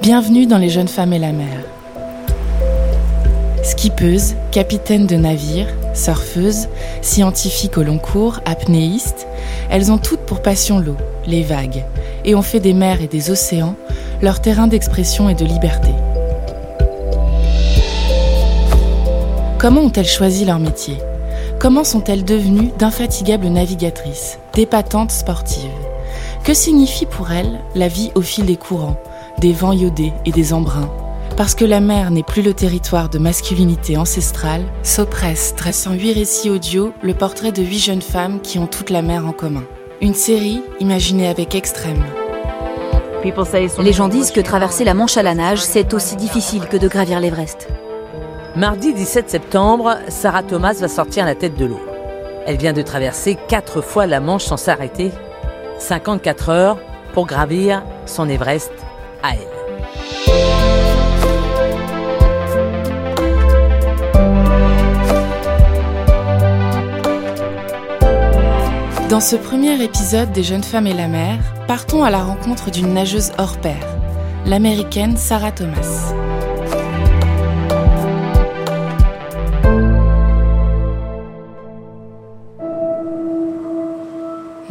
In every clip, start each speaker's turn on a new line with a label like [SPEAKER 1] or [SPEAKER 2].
[SPEAKER 1] Bienvenue dans Les jeunes femmes et la mer. Skippeuses, capitaines de navires, surfeuses, scientifiques au long cours, apnéistes, elles ont toutes pour passion l'eau, les vagues, et ont fait des mers et des océans leur terrain d'expression et de liberté. Comment ont-elles choisi leur métier? Comment sont-elles devenues d'infatigables navigatrices, d'épatantes sportives? Que signifie pour elles la vie au fil des courants, des vents iodés et des embruns? Parce que la mer n'est plus le territoire de masculinité ancestrale, s'oppresse, dressant huit récits audio, le portrait de huit jeunes femmes qui ont toute la mer en commun. Une série imaginée avec extrême.
[SPEAKER 2] Les gens disent que traverser la Manche à la nage, c'est aussi difficile que de gravir l'Everest.
[SPEAKER 3] Mardi 17 septembre, Sarah Thomas va sortir la tête de l'eau. Elle vient de traverser quatre fois la Manche sans s'arrêter. 54 heures pour gravir son Everest à elle.
[SPEAKER 1] Dans ce premier épisode des Jeunes femmes et la mer, partons à la rencontre d'une nageuse hors pair, l'américaine Sarah Thomas.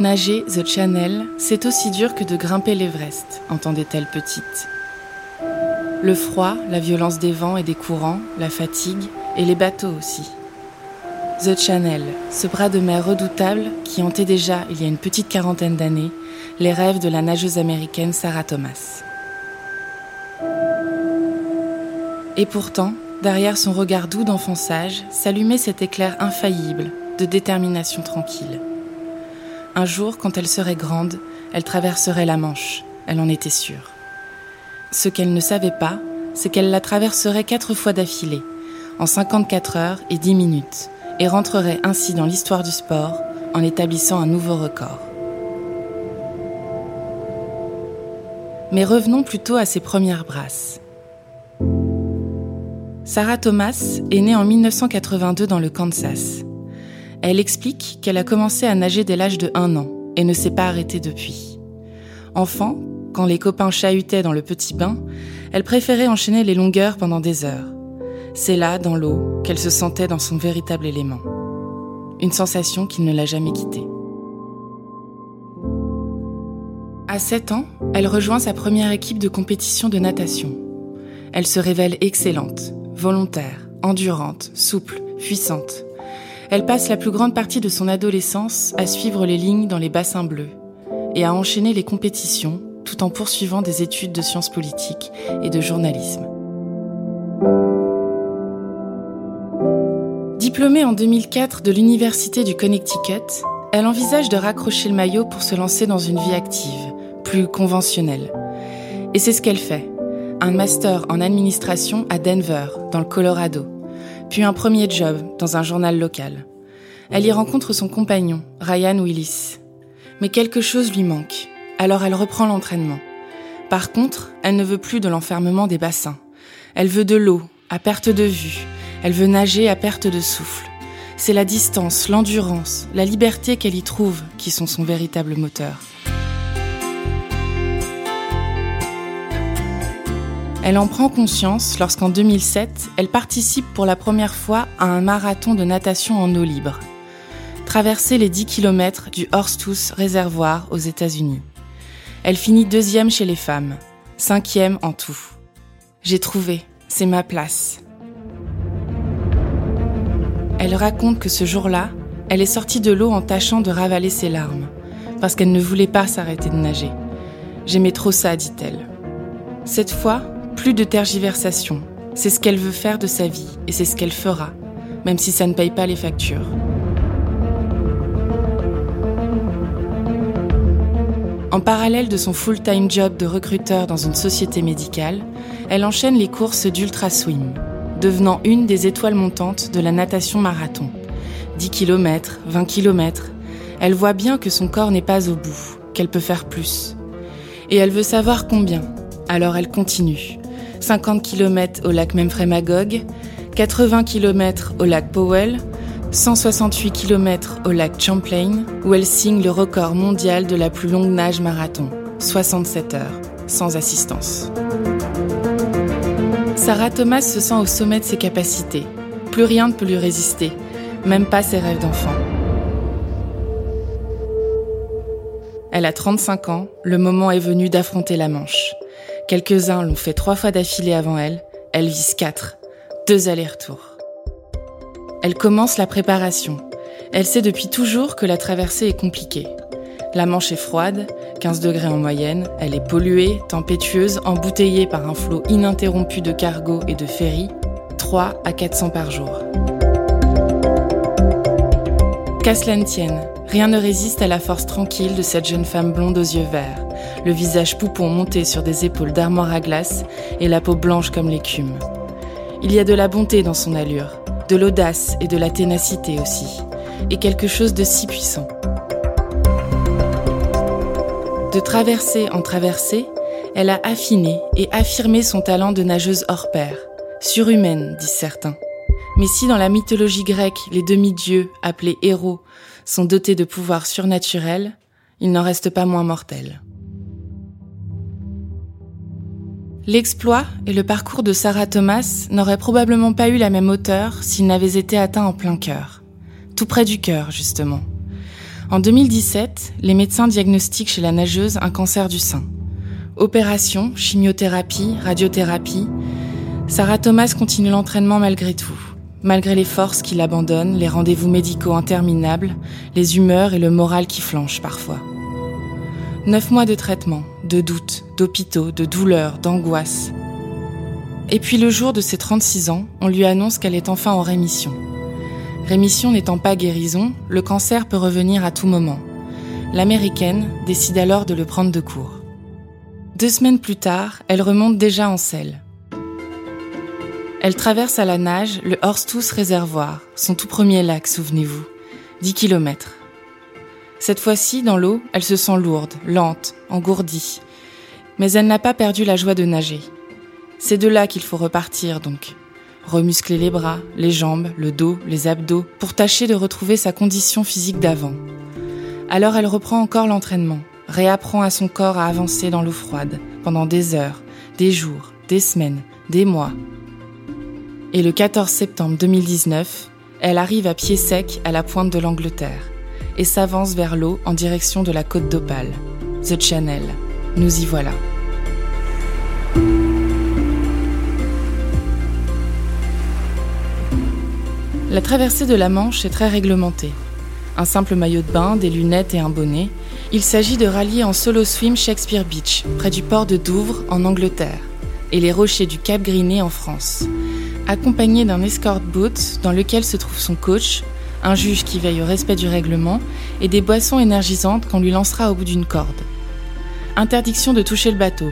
[SPEAKER 1] Nager The Channel, c'est aussi dur que de grimper l'Everest, entendait-elle petite. Le froid, la violence des vents et des courants, la fatigue, et les bateaux aussi. The Channel, ce bras de mer redoutable qui hantait déjà, il y a une petite quarantaine d'années, les rêves de la nageuse américaine Sarah Thomas. Et pourtant, derrière son regard doux d'enfonçage, s'allumait cet éclair infaillible de détermination tranquille. Un jour, quand elle serait grande, elle traverserait la Manche, elle en était sûre. Ce qu'elle ne savait pas, c'est qu'elle la traverserait quatre fois d'affilée, en 54 heures et 10 minutes, et rentrerait ainsi dans l'histoire du sport en établissant un nouveau record. Mais revenons plutôt à ses premières brasses. Sarah Thomas est née en 1982 dans le Kansas. Elle explique qu'elle a commencé à nager dès l'âge de 1 an et ne s'est pas arrêtée depuis. Enfant, quand les copains chahutaient dans le petit bain, elle préférait enchaîner les longueurs pendant des heures. C'est là, dans l'eau, qu'elle se sentait dans son véritable élément. Une sensation qui ne l'a jamais quittée. À 7 ans, elle rejoint sa première équipe de compétition de natation. Elle se révèle excellente, volontaire, endurante, souple, puissante. Elle passe la plus grande partie de son adolescence à suivre les lignes dans les bassins bleus et à enchaîner les compétitions tout en poursuivant des études de sciences politiques et de journalisme. Diplômée en 2004 de l'Université du Connecticut, elle envisage de raccrocher le maillot pour se lancer dans une vie active, plus conventionnelle. Et c'est ce qu'elle fait. Un master en administration à Denver, dans le Colorado, puis un premier job dans un journal local. Elle y rencontre son compagnon, Ryan Willis. Mais quelque chose lui manque, alors elle reprend l'entraînement. Par contre, elle ne veut plus de l'enfermement des bassins. Elle veut de l'eau, à perte de vue, elle veut nager à perte de souffle. C'est la distance, l'endurance, la liberté qu'elle y trouve qui sont son véritable moteur. Elle en prend conscience lorsqu'en 2007, elle participe pour la première fois à un marathon de natation en eau libre. Traverser les 10 km du Horsthouse Réservoir aux États-Unis. Elle finit deuxième chez les femmes, cinquième en tout. J'ai trouvé, c'est ma place. Elle raconte que ce jour-là, elle est sortie de l'eau en tâchant de ravaler ses larmes, parce qu'elle ne voulait pas s'arrêter de nager. J'aimais trop ça, dit-elle. Cette fois, plus de tergiversation. C'est ce qu'elle veut faire de sa vie, et c'est ce qu'elle fera, même si ça ne paye pas les factures. En parallèle de son full-time job de recruteur dans une société médicale, elle enchaîne les courses d'Ultra Swim, devenant une des étoiles montantes de la natation marathon. 10 km, 20 km, elle voit bien que son corps n'est pas au bout, qu'elle peut faire plus. Et elle veut savoir combien, alors elle continue. 50 km au lac Memphremagog, 80 km au lac Powell, 168 km au lac Champlain, où elle signe le record mondial de la plus longue nage marathon, 67 heures, sans assistance. Sarah Thomas se sent au sommet de ses capacités. Plus rien ne peut lui résister, même pas ses rêves d'enfant. Elle a 35 ans, le moment est venu d'affronter la Manche. Quelques-uns l'ont fait trois fois d'affilée avant elle, elle vise quatre, deux allers-retours. Elle commence la préparation. Elle sait depuis toujours que la traversée est compliquée. La Manche est froide, 15 degrés en moyenne, elle est polluée, tempétueuse, embouteillée par un flot ininterrompu de cargos et de ferries, 3 à 400 par jour. Qu'à rien ne résiste à la force tranquille de cette jeune femme blonde aux yeux verts le visage poupon monté sur des épaules d'armoire à glace et la peau blanche comme l'écume. Il y a de la bonté dans son allure, de l'audace et de la ténacité aussi, et quelque chose de si puissant. De traversée en traversée, elle a affiné et affirmé son talent de nageuse hors pair, surhumaine, disent certains. Mais si dans la mythologie grecque, les demi-dieux, appelés héros, sont dotés de pouvoirs surnaturels, il n'en reste pas moins mortel. L'exploit et le parcours de Sarah Thomas n'auraient probablement pas eu la même hauteur s'ils n'avaient été atteints en plein cœur. Tout près du cœur, justement. En 2017, les médecins diagnostiquent chez la nageuse un cancer du sein. Opération, chimiothérapie, radiothérapie. Sarah Thomas continue l'entraînement malgré tout. Malgré les forces qui l'abandonnent, les rendez-vous médicaux interminables, les humeurs et le moral qui flanchent parfois. Neuf mois de traitement, de doutes, d'hôpitaux, de douleurs, d'angoisses. Et puis le jour de ses 36 ans, on lui annonce qu'elle est enfin en rémission. Rémission n'étant pas guérison, le cancer peut revenir à tout moment. L'américaine décide alors de le prendre de court. Deux semaines plus tard, elle remonte déjà en selle. Elle traverse à la nage le Horstus Réservoir, son tout premier lac, souvenez-vous. 10 kilomètres. Cette fois-ci, dans l'eau, elle se sent lourde, lente, engourdie. Mais elle n'a pas perdu la joie de nager. C'est de là qu'il faut repartir donc. Remuscler les bras, les jambes, le dos, les abdos, pour tâcher de retrouver sa condition physique d'avant. Alors elle reprend encore l'entraînement, réapprend à son corps à avancer dans l'eau froide, pendant des heures, des jours, des semaines, des mois. Et le 14 septembre 2019, elle arrive à pied sec à la pointe de l'Angleterre et s'avance vers l'eau en direction de la côte d'Opale. The Channel. Nous y voilà. La traversée de la Manche est très réglementée. Un simple maillot de bain, des lunettes et un bonnet. Il s'agit de rallier en solo swim Shakespeare Beach, près du port de Douvres, en Angleterre, et les rochers du Cap Griné en France. Accompagné d'un escort boat dans lequel se trouve son coach, un juge qui veille au respect du règlement et des boissons énergisantes qu'on lui lancera au bout d'une corde. Interdiction de toucher le bateau,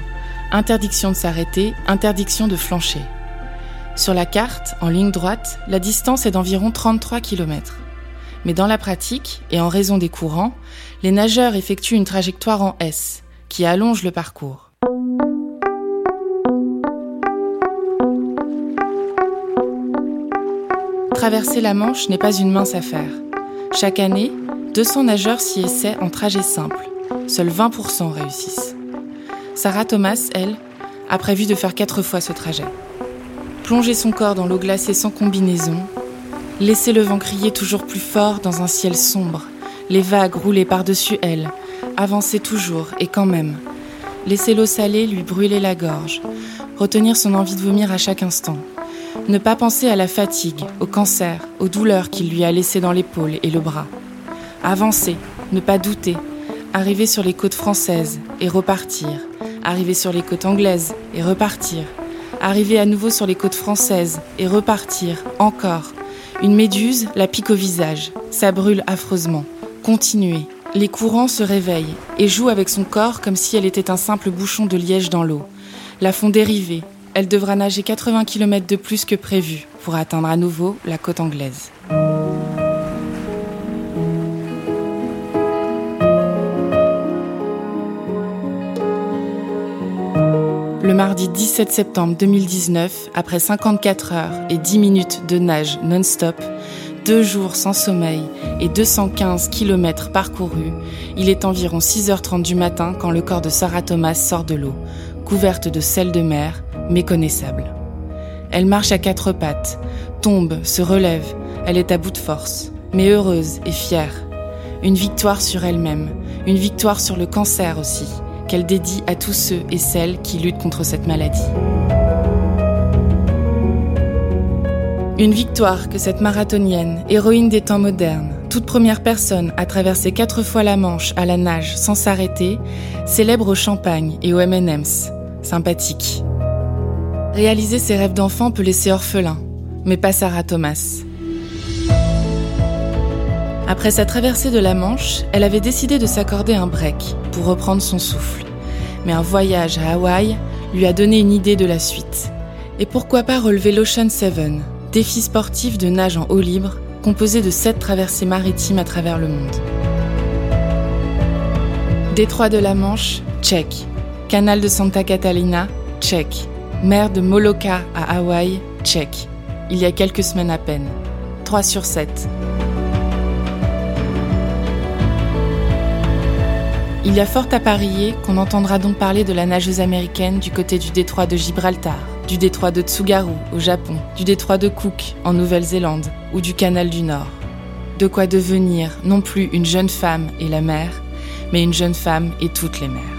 [SPEAKER 1] interdiction de s'arrêter, interdiction de flancher. Sur la carte, en ligne droite, la distance est d'environ 33 km. Mais dans la pratique, et en raison des courants, les nageurs effectuent une trajectoire en S, qui allonge le parcours. Traverser la Manche n'est pas une mince affaire. Chaque année, 200 nageurs s'y essaient en trajet simple. Seuls 20% réussissent. Sarah Thomas, elle, a prévu de faire quatre fois ce trajet. Plonger son corps dans l'eau glacée sans combinaison, laisser le vent crier toujours plus fort dans un ciel sombre, les vagues rouler par-dessus elle, avancer toujours et quand même, laisser l'eau salée lui brûler la gorge, retenir son envie de vomir à chaque instant, ne pas penser à la fatigue, au cancer, aux douleurs qu'il lui a laissées dans l'épaule et le bras. Avancer, ne pas douter, arriver sur les côtes françaises et repartir, arriver sur les côtes anglaises et repartir, arriver à nouveau sur les côtes françaises et repartir, encore. Une méduse la pique au visage, ça brûle affreusement. Continuer. Les courants se réveillent et jouent avec son corps comme si elle était un simple bouchon de liège dans l'eau. La font dériver, elle devra nager 80 km de plus que prévu pour atteindre à nouveau la côte anglaise. Le mardi 17 septembre 2019, après 54 heures et 10 minutes de nage non-stop, deux jours sans sommeil et 215 km parcourus, il est environ 6h30 du matin quand le corps de Sarah Thomas sort de l'eau, couverte de sel de mer, méconnaissable. Elle marche à quatre pattes, tombe, se relève, elle est à bout de force, mais heureuse et fière. Une victoire sur elle-même, une victoire sur le cancer aussi, qu'elle dédie à tous ceux et celles qui luttent contre cette maladie. Une victoire que cette marathonienne, héroïne des temps modernes, toute première personne à traverser quatre fois la Manche à la nage sans s'arrêter, célèbre au champagne et au M&M's. Sympathique. Réaliser ses rêves d'enfant peut laisser orphelin, mais pas Sarah Thomas. Après sa traversée de la Manche, elle avait décidé de s'accorder un break pour reprendre son souffle. Mais un voyage à Hawaï lui a donné une idée de la suite. Et pourquoi pas relever l'Ocean 7, défi sportif de nage en eau libre composé de sept traversées maritimes à travers le monde. Détroit de la Manche, check. Canal de Santa Catalina, check. Mer de Molokai à Hawaï, check. Il y a quelques semaines à peine. 3 sur 7. Il y a fort à parier qu'on entendra donc parler de la nageuse américaine du côté du détroit de Gibraltar du détroit de Tsugaru au Japon, du détroit de Cook en Nouvelle-Zélande ou du canal du Nord. De quoi devenir non plus une jeune femme et la mer, mais une jeune femme et toutes les mers.